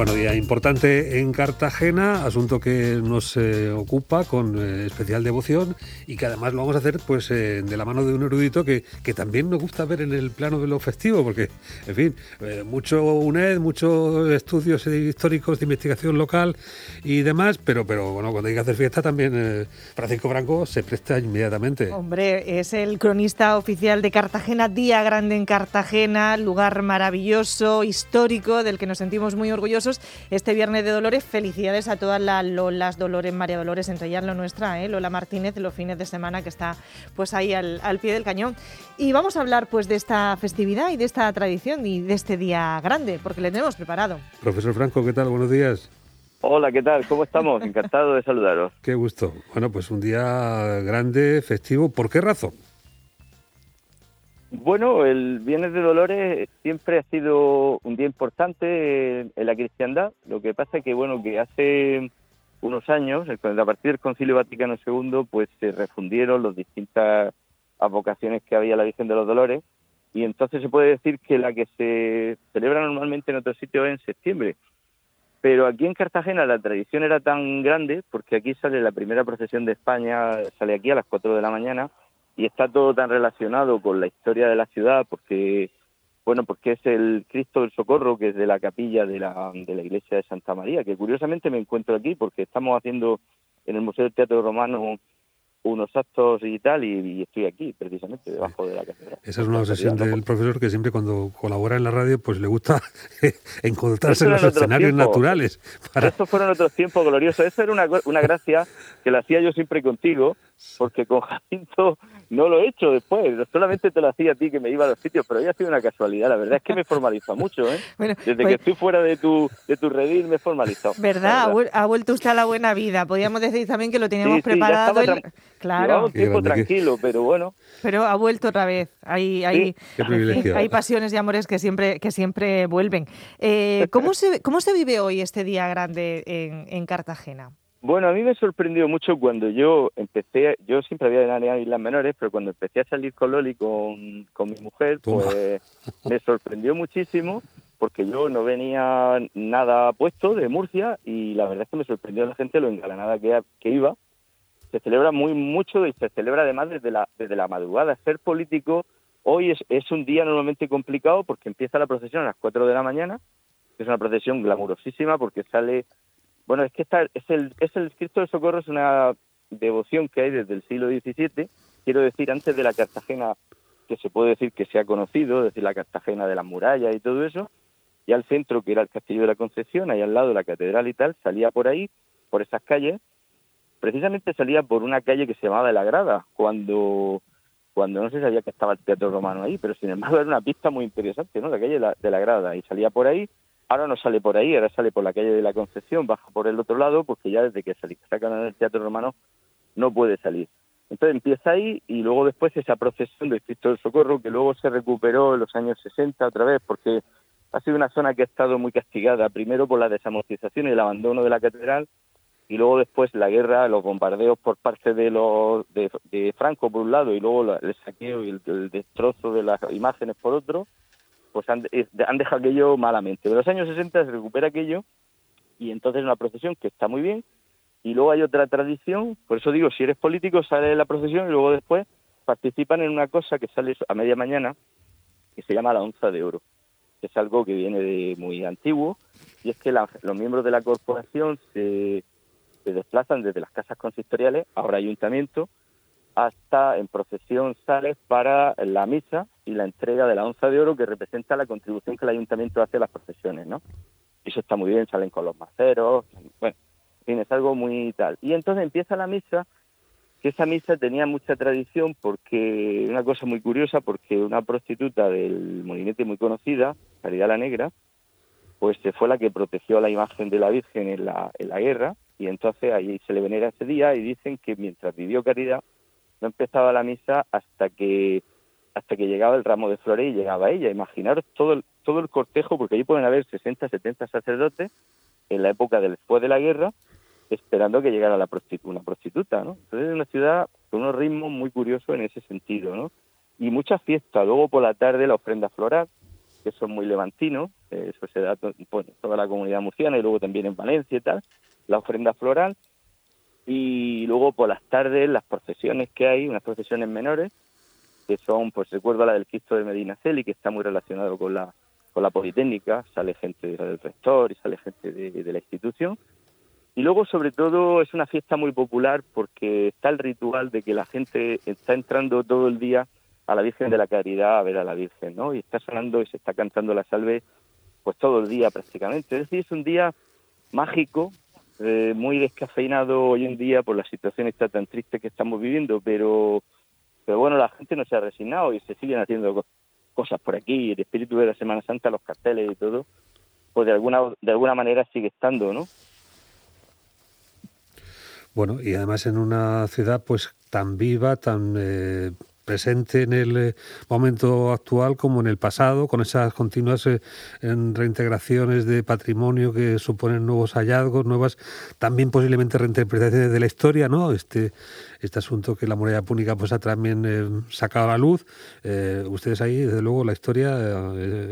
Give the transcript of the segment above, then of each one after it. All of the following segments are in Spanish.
Bueno, día importante en Cartagena, asunto que nos eh, ocupa con eh, especial devoción y que además lo vamos a hacer pues eh, de la mano de un erudito que, que, también nos gusta ver en el plano de lo festivo, porque, en fin, mucho UNED, muchos estudios históricos de investigación local y demás, pero, pero bueno, cuando hay que hacer fiesta también Francisco Franco se presta inmediatamente. Hombre, es el cronista oficial de Cartagena, Día Grande en Cartagena, lugar maravilloso, histórico, del que nos sentimos muy orgullosos este Viernes de Dolores. Felicidades a todas las Lolas, Dolores, María Dolores, entre ellas lo nuestra, ¿eh? Lola Martínez, los fines de semana que está pues ahí al, pie del cañón. Y vamos a hablar pues de esta festividad y de esta tradición y de este día grande, porque le tenemos preparado. Profesor Franco, ¿qué tal? Buenos días. Hola, ¿qué tal? ¿Cómo estamos? Encantado de saludaros. Qué gusto. Bueno, pues un día grande, festivo. ¿Por qué razón? Bueno, el Viernes de Dolores siempre ha sido un día importante en la cristiandad. Lo que pasa es que, bueno, que hace unos años, a partir del Concilio Vaticano II, pues se refundieron las distintas advocaciones que había la Virgen de los Dolores y entonces se puede decir que la que se celebra normalmente en otros sitios es en septiembre. Pero aquí en Cartagena la tradición era tan grande, porque aquí sale la primera procesión de España, sale aquí a las 4 de la mañana, y está todo tan relacionado con la historia de la ciudad porque bueno porque es el Cristo del Socorro que es de la capilla de la, de la iglesia de Santa María que curiosamente me encuentro aquí porque estamos haciendo en el Museo del Teatro Romano unos actos y tal, y, estoy aquí, precisamente, debajo de la catedral. Esa es una obsesión del profesor que siempre cuando colabora en la radio, pues le gusta encontrarse en los escenarios naturales. Para... Estos fueron otros tiempos gloriosos. Eso era una, una gracia que la hacía yo siempre contigo, porque con Jacinto no lo he hecho después, solamente te lo hacía a ti que me iba a los sitios, pero había sido una casualidad. La verdad es que me formaliza mucho, ¿eh? Desde que pues estoy fuera de tu, de tu redil me he formalizado. ¿Verdad? Ha vuelto usted a la buena vida. Podríamos decir también que lo teníamos preparado. Claro. un tiempo tranquilo, pero bueno. Pero ha vuelto otra vez. Hay, hay, hay pasiones y amores que siempre, que siempre vuelven. Eh, ¿cómo, se, ¿Cómo se vive hoy este día grande en, en Cartagena? Bueno, a mí me sorprendió mucho cuando yo empecé, yo siempre había a Islas Menores, pero cuando empecé a salir con Loli, con, con mi mujer, pues me sorprendió muchísimo porque yo no venía nada puesto de Murcia y la verdad es que me sorprendió la gente lo engalanada que, que iba. Se celebra muy mucho y se celebra además desde la, desde la madrugada. Ser político hoy es, es un día normalmente complicado porque empieza la procesión a las 4 de la mañana, es una procesión glamurosísima porque sale bueno, es que es, el, es el Cristo del Socorro, es una devoción que hay desde el siglo XVII, quiero decir, antes de la Cartagena que se puede decir que se ha conocido, es decir, la Cartagena de las murallas y todo eso, y al centro, que era el Castillo de la Concepción, ahí al lado de la catedral y tal, salía por ahí, por esas calles, precisamente salía por una calle que se llamaba de la Grada, cuando cuando no se sabía que estaba el Teatro Romano ahí, pero sin embargo era una pista muy interesante, ¿no? La calle de la, de la Grada, y salía por ahí, Ahora no sale por ahí, ahora sale por la calle de la Concepción, baja por el otro lado, porque ya desde que sacan en el Teatro Romano no puede salir. Entonces empieza ahí y luego después esa procesión del Cristo del Socorro, que luego se recuperó en los años 60 otra vez, porque ha sido una zona que ha estado muy castigada, primero por la desamortización y el abandono de la catedral, y luego después la guerra, los bombardeos por parte de los de, Franco por un lado, y luego el saqueo y el destrozo de las imágenes por otro, pues han, han dejado aquello malamente. De los años 60 se recupera aquello y entonces una procesión que está muy bien y luego hay otra tradición, por eso digo, si eres político sale la procesión y luego después participan en una cosa que sale a media mañana que se llama la onza de oro, que es algo que viene de muy antiguo y es que los miembros de la corporación se, se desplazan desde las casas consistoriales, ahora ayuntamiento, hasta en procesión sales para la misa y la entrega de la onza de oro que representa la contribución que el ayuntamiento hace a las procesiones, ¿no? Eso está muy bien, salen con los maceros, bueno, en es algo muy tal. Y entonces empieza la misa, que esa misa tenía mucha tradición porque, una cosa muy curiosa, porque una prostituta del molinete muy conocida, Caridad la Negra, pues fue la que protegió la imagen de la Virgen en la, en la guerra, y entonces ahí se le venera ese día y dicen que mientras vivió Caridad, no empezaba la misa hasta que hasta que llegaba el ramo de flores y llegaba ella. Imaginaros todo el, todo el cortejo, porque allí pueden haber 60, 70 sacerdotes en la época después de la guerra, esperando que llegara la una prostituta, ¿no? Entonces es una ciudad con unos ritmos muy curiosos en ese sentido, ¿no? Y muchas fiestas. Luego por la tarde la ofrenda floral, que son muy levantinos, eso se da toda la comunidad murciana y luego también en Valencia y tal, la ofrenda floral. Y luego por las tardes las procesiones que hay, unas procesiones menores, que son, pues recuerdo la del Cristo de Medina Celi, que está muy relacionado con la, con la Politécnica, sale gente del rector y sale gente de la institución. Y luego, sobre todo, es una fiesta muy popular porque está el ritual de que la gente está entrando todo el día a la Virgen de la Caridad a ver a la Virgen, ¿no? Y está sonando y se está cantando la salve pues todo el día prácticamente. Es decir, es un día mágico, eh, muy descafeinado hoy en día por la situación esta tan triste que estamos viviendo, pero, pero bueno, la gente no se ha resignado y se siguen haciendo cosas por aquí, el espíritu de la Semana Santa, los carteles y todo, pues de alguna, de alguna manera sigue estando, ¿no? Bueno, y además en una ciudad pues tan viva, tan eh, presente en el eh, momento actual como en el pasado, con esas continuas eh, reintegraciones de patrimonio que suponen nuevos hallazgos, nuevas también posiblemente reinterpretaciones de la historia, ¿no? Este, este asunto que la muralla púnica pues ha también sacado a la luz. ustedes ahí, desde luego, la historia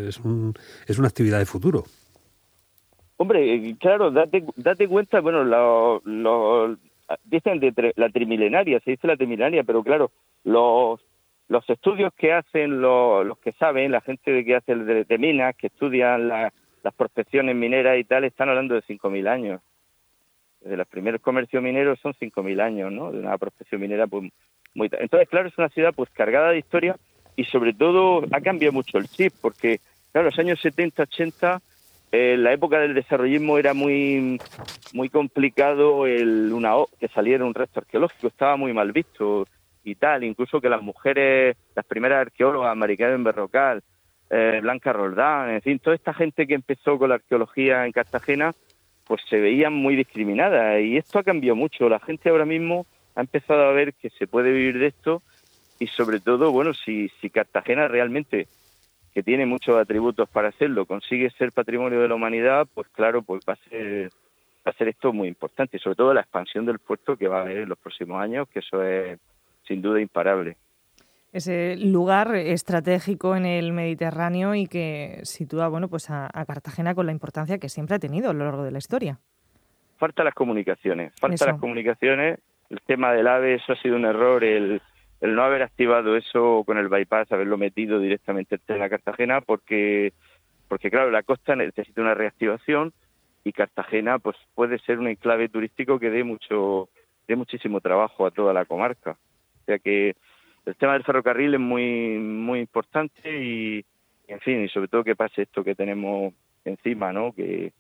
es, un, es una actividad de futuro. Hombre, claro, date, date cuenta, bueno, lo, dicen de la trimilenaria, se dice la trimilenaria, pero claro, los, los estudios que hacen los, que saben, la gente que hace de, minas, que estudian las prospecciones mineras y tal, están hablando de 5.000 años. Desde los primeros comercios mineros son 5.000 años, ¿no? De una prospección minera, pues muy... Entonces, claro, es una ciudad pues cargada de historia y sobre todo ha cambiado mucho el chip, porque, claro, los años 70, 80 en la época del desarrollismo era muy muy complicado el una que saliera un resto arqueológico, estaba muy mal visto y tal, incluso que las mujeres, las primeras arqueólogas, en Berrocal, eh, Blanca Roldán, en fin, toda esta gente que empezó con la arqueología en Cartagena, pues se veían muy discriminadas. Y esto ha cambiado mucho. La gente ahora mismo ha empezado a ver que se puede vivir de esto y sobre todo, bueno, si, si Cartagena realmente que tiene muchos atributos para hacerlo, consigue ser patrimonio de la humanidad, pues claro, pues va a ser va a ser esto muy importante, y sobre todo la expansión del puerto que va a haber en los próximos años, que eso es sin duda imparable. Ese lugar estratégico en el Mediterráneo y que sitúa bueno, pues a, Cartagena con la importancia que siempre ha tenido a lo largo de la historia. Falta las comunicaciones, falta las comunicaciones. El tema del AVE, eso ha sido un error. El, el no haber activado eso con el bypass, haberlo metido directamente en la Cartagena, porque, porque claro, la costa necesita una reactivación y Cartagena pues puede ser un enclave turístico que dé mucho, dé muchísimo trabajo a toda la comarca. O sea que el tema del ferrocarril es muy, muy importante y, en fin, y sobre todo que pase esto que tenemos encima, ¿no? Que,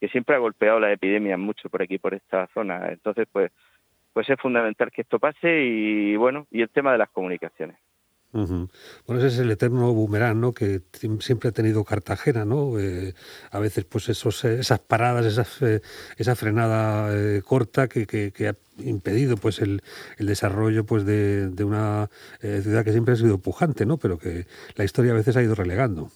que siempre ha golpeado la epidemia mucho por aquí, por esta zona. Entonces, pues, pues es fundamental que esto pase y bueno, y el tema de las comunicaciones. Bueno, ese es el eterno boomerang, ¿no? Que siempre ha tenido Cartagena, ¿no? Eh, a veces, pues esos, esas paradas, esas, eh, esa frenada eh, corta que, que, ha impedido, pues, el, el desarrollo, pues, de, de una ciudad que siempre ha sido pujante, ¿no? Pero que la historia a veces ha ido relegando.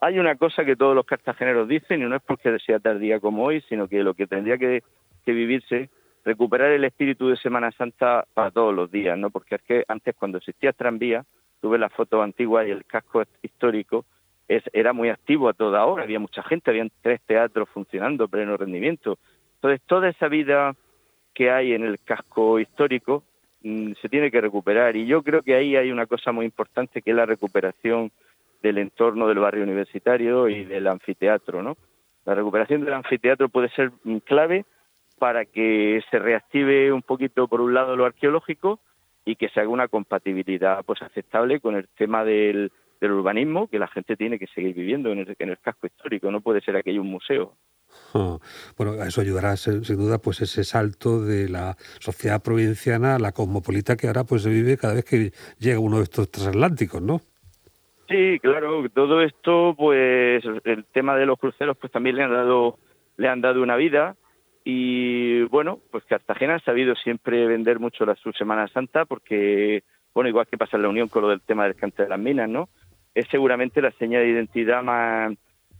Hay una cosa que todos los cartageneros dicen y no es porque sea tardía como hoy, sino que lo que tendría que, que vivirse recuperar el espíritu de Semana Santa para todos los días, ¿no? Porque es que antes cuando existía tranvía, tuve la foto antigua y el casco histórico es, era muy activo a toda hora, había mucha gente, habían tres teatros funcionando, pleno rendimiento. Entonces, toda esa vida que hay en el casco histórico mm, se tiene que recuperar y yo creo que ahí hay una cosa muy importante que es la recuperación del entorno del barrio universitario y del anfiteatro, ¿no? La recuperación del anfiteatro puede ser mm, clave para que se reactive un poquito por un lado lo arqueológico y que se haga una compatibilidad pues aceptable con el tema del, urbanismo que la gente tiene que seguir viviendo en el, casco histórico, no puede ser aquello un museo. Ah, bueno, a eso ayudará sin, duda pues ese salto de la sociedad provinciana a la cosmopolita que ahora pues se vive cada vez que llega uno de estos transatlánticos, ¿no? Sí, claro, todo esto pues el tema de los cruceros pues también le han dado le han dado una vida y bueno, pues Cartagena ha sabido siempre vender mucho la su Semana Santa porque, bueno, igual que pasa en la Unión con lo del tema del cante de las minas, ¿no? Es seguramente la señal de identidad más,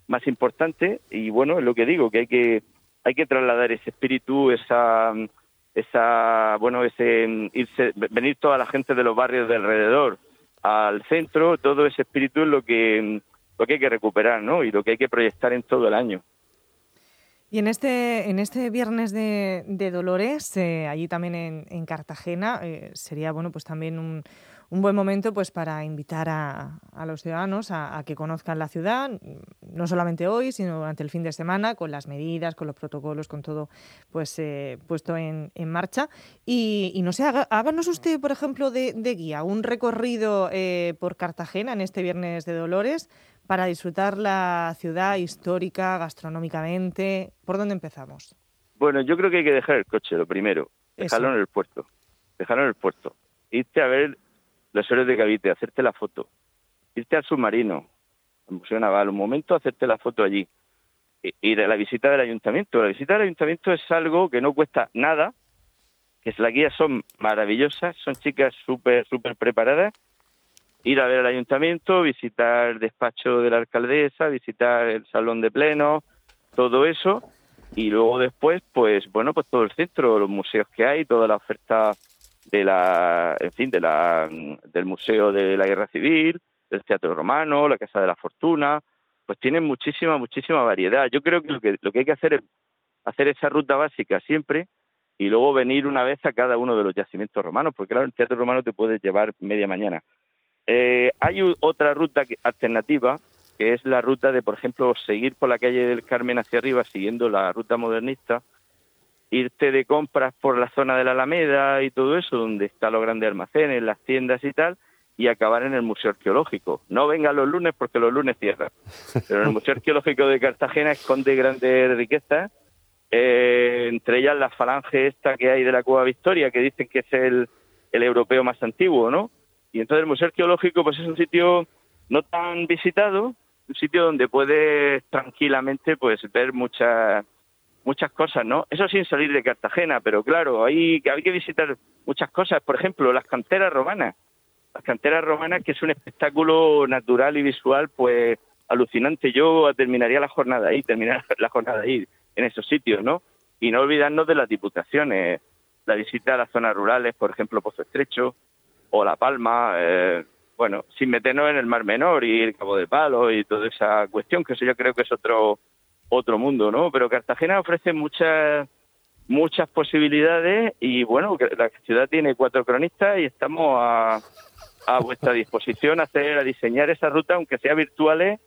más importante y bueno, es lo que digo, que hay que hay que trasladar ese espíritu, esa esa bueno, ese irse, venir toda la gente de los barrios de alrededor al centro, todo ese espíritu es lo que lo que hay que recuperar, ¿no? Y lo que hay que proyectar en todo el año. Y en este, en este viernes de, Dolores, eh, allí también en, Cartagena, eh, sería bueno pues también un, un, buen momento pues para invitar a, los ciudadanos a, que conozcan la ciudad, no solamente hoy, sino durante el fin de semana, con las medidas, con los protocolos, con todo pues eh, puesto en, en, marcha. Y, no sé, háganos usted, por ejemplo, de, de guía, un recorrido por Cartagena en este viernes de Dolores para disfrutar la ciudad histórica, gastronómicamente? ¿Por dónde empezamos? Bueno, yo creo que hay que dejar el coche, lo primero. Dejarlo en el puerto. Dejarlo en el puerto. Irte a ver los héroes de Cavite, hacerte la foto. Irte al submarino, al Museo Naval, un momento hacerte la foto allí. Ir a la visita del ayuntamiento. La visita del ayuntamiento es algo que no cuesta nada, que las guías son maravillosas, son chicas súper, súper preparadas ir a ver el ayuntamiento, visitar el despacho de la alcaldesa, visitar el salón de pleno, todo eso, y luego después, pues bueno, pues todo el centro, los museos que hay, toda la oferta de la, en fin, de la, del Museo de la Guerra Civil, del Teatro Romano, la Casa de la Fortuna, pues tienen muchísima, muchísima variedad. Yo creo que lo que, lo que hay que hacer es hacer esa ruta básica siempre y luego venir una vez a cada uno de los yacimientos romanos, porque claro, el Teatro Romano te puede llevar media mañana. Eh, hay otra ruta alternativa, que es la ruta de, por ejemplo, seguir por la calle del Carmen hacia arriba, siguiendo la ruta modernista, irte de compras por la zona de la Alameda y todo eso, donde están los grandes almacenes, las tiendas y tal, y acabar en el Museo Arqueológico. No vengan los lunes porque los lunes cierran, pero el Museo Arqueológico de Cartagena esconde grandes riquezas, eh, entre ellas la falange esta que hay de la Cueva Victoria, que dicen que es el, el europeo más antiguo, ¿no? Y entonces el Museo Arqueológico pues es un sitio no tan visitado, un sitio donde puedes tranquilamente pues ver muchas muchas cosas, ¿no? Eso sin salir de Cartagena, pero claro, hay, hay que visitar muchas cosas, por ejemplo, las canteras romanas. Las canteras romanas, que es un espectáculo natural y visual, pues alucinante. Yo terminaría la jornada ahí, terminaría la jornada ahí, en esos sitios, ¿no? Y no olvidarnos de las diputaciones, la visita a las zonas rurales, por ejemplo, Pozo Estrecho, o La Palma, eh, bueno, sin meternos en el Mar Menor y el Cabo de Palo y toda esa cuestión, que eso yo creo que es otro otro mundo, ¿no? Pero Cartagena ofrece muchas muchas posibilidades y bueno, la ciudad tiene cuatro cronistas y estamos a, a vuestra disposición a hacer a diseñar esa ruta, aunque sea virtuales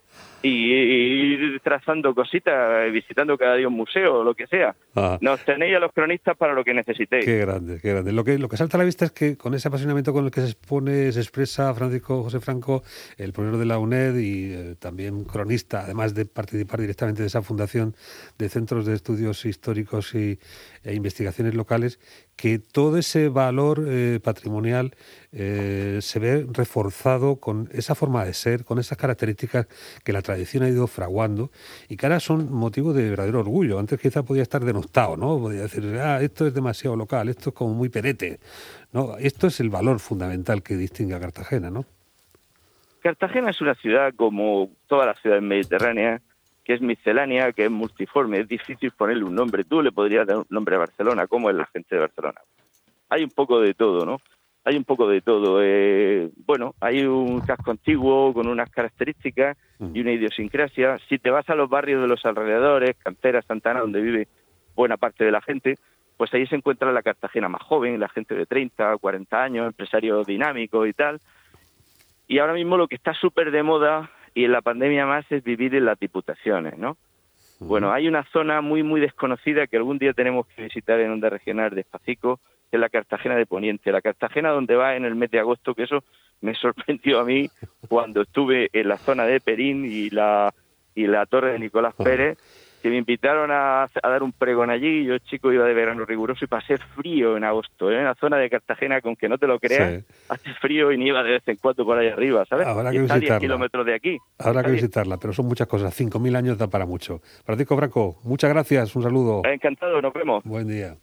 y trazando cositas, visitando cada día un museo o lo que sea. Ah. Nos tenéis a los cronistas para lo que necesitéis. Qué grande, qué grande. Lo que, lo que salta a la vista es que con ese apasionamiento con el que se expone, se expresa Francisco José Franco, el profesor de la UNED y eh, también cronista, además de participar directamente de esa fundación de centros de estudios históricos y, e investigaciones locales, que todo ese valor eh, patrimonial eh, se ve reforzado con esa forma de ser, con esas características que la tradición ha ido fraguando y que ahora son motivo de verdadero orgullo. Antes quizá podía estar denostado, ¿no? Podía decir, ah, esto es demasiado local, esto es como muy perete. No, esto es el valor fundamental que distingue a Cartagena, ¿no? Cartagena es una ciudad como todas las ciudades mediterráneas, que es miscelánea, que es multiforme, es difícil ponerle un nombre. Tú le podrías dar un nombre a Barcelona, como es la gente de Barcelona. Hay un poco de todo, ¿no? Hay un poco de todo. Eh, bueno, hay un casco antiguo con unas características y una idiosincrasia. Si te vas a los barrios de los alrededores, Cantera, Santana, donde vive buena parte de la gente, pues ahí se encuentra la Cartagena más joven, la gente de 30, 40 años, empresarios dinámicos y tal. Y ahora mismo lo que está súper de moda y en la pandemia más es vivir en las diputaciones, ¿no? Bueno, hay una zona muy, muy desconocida que algún día tenemos que visitar en Onda Regional de Espacico, que es la Cartagena de Poniente. La Cartagena donde va en el mes de agosto, que eso me sorprendió a mí cuando estuve en la zona de Perín y la, y la torre de Nicolás Pérez, que me invitaron a, dar un pregón allí. Yo, chico, iba de verano riguroso y pasé frío en agosto, ¿eh? en la zona de Cartagena, con que no te lo creas, hace frío y nieva de vez en cuando por ahí arriba, ¿sabes? Habrá que visitarla. 10 kilómetros de aquí. Habrá que visitarla, pero son muchas cosas. 5.000 años da para mucho. Francisco Franco, muchas gracias, un saludo. Encantado, nos vemos. Buen día.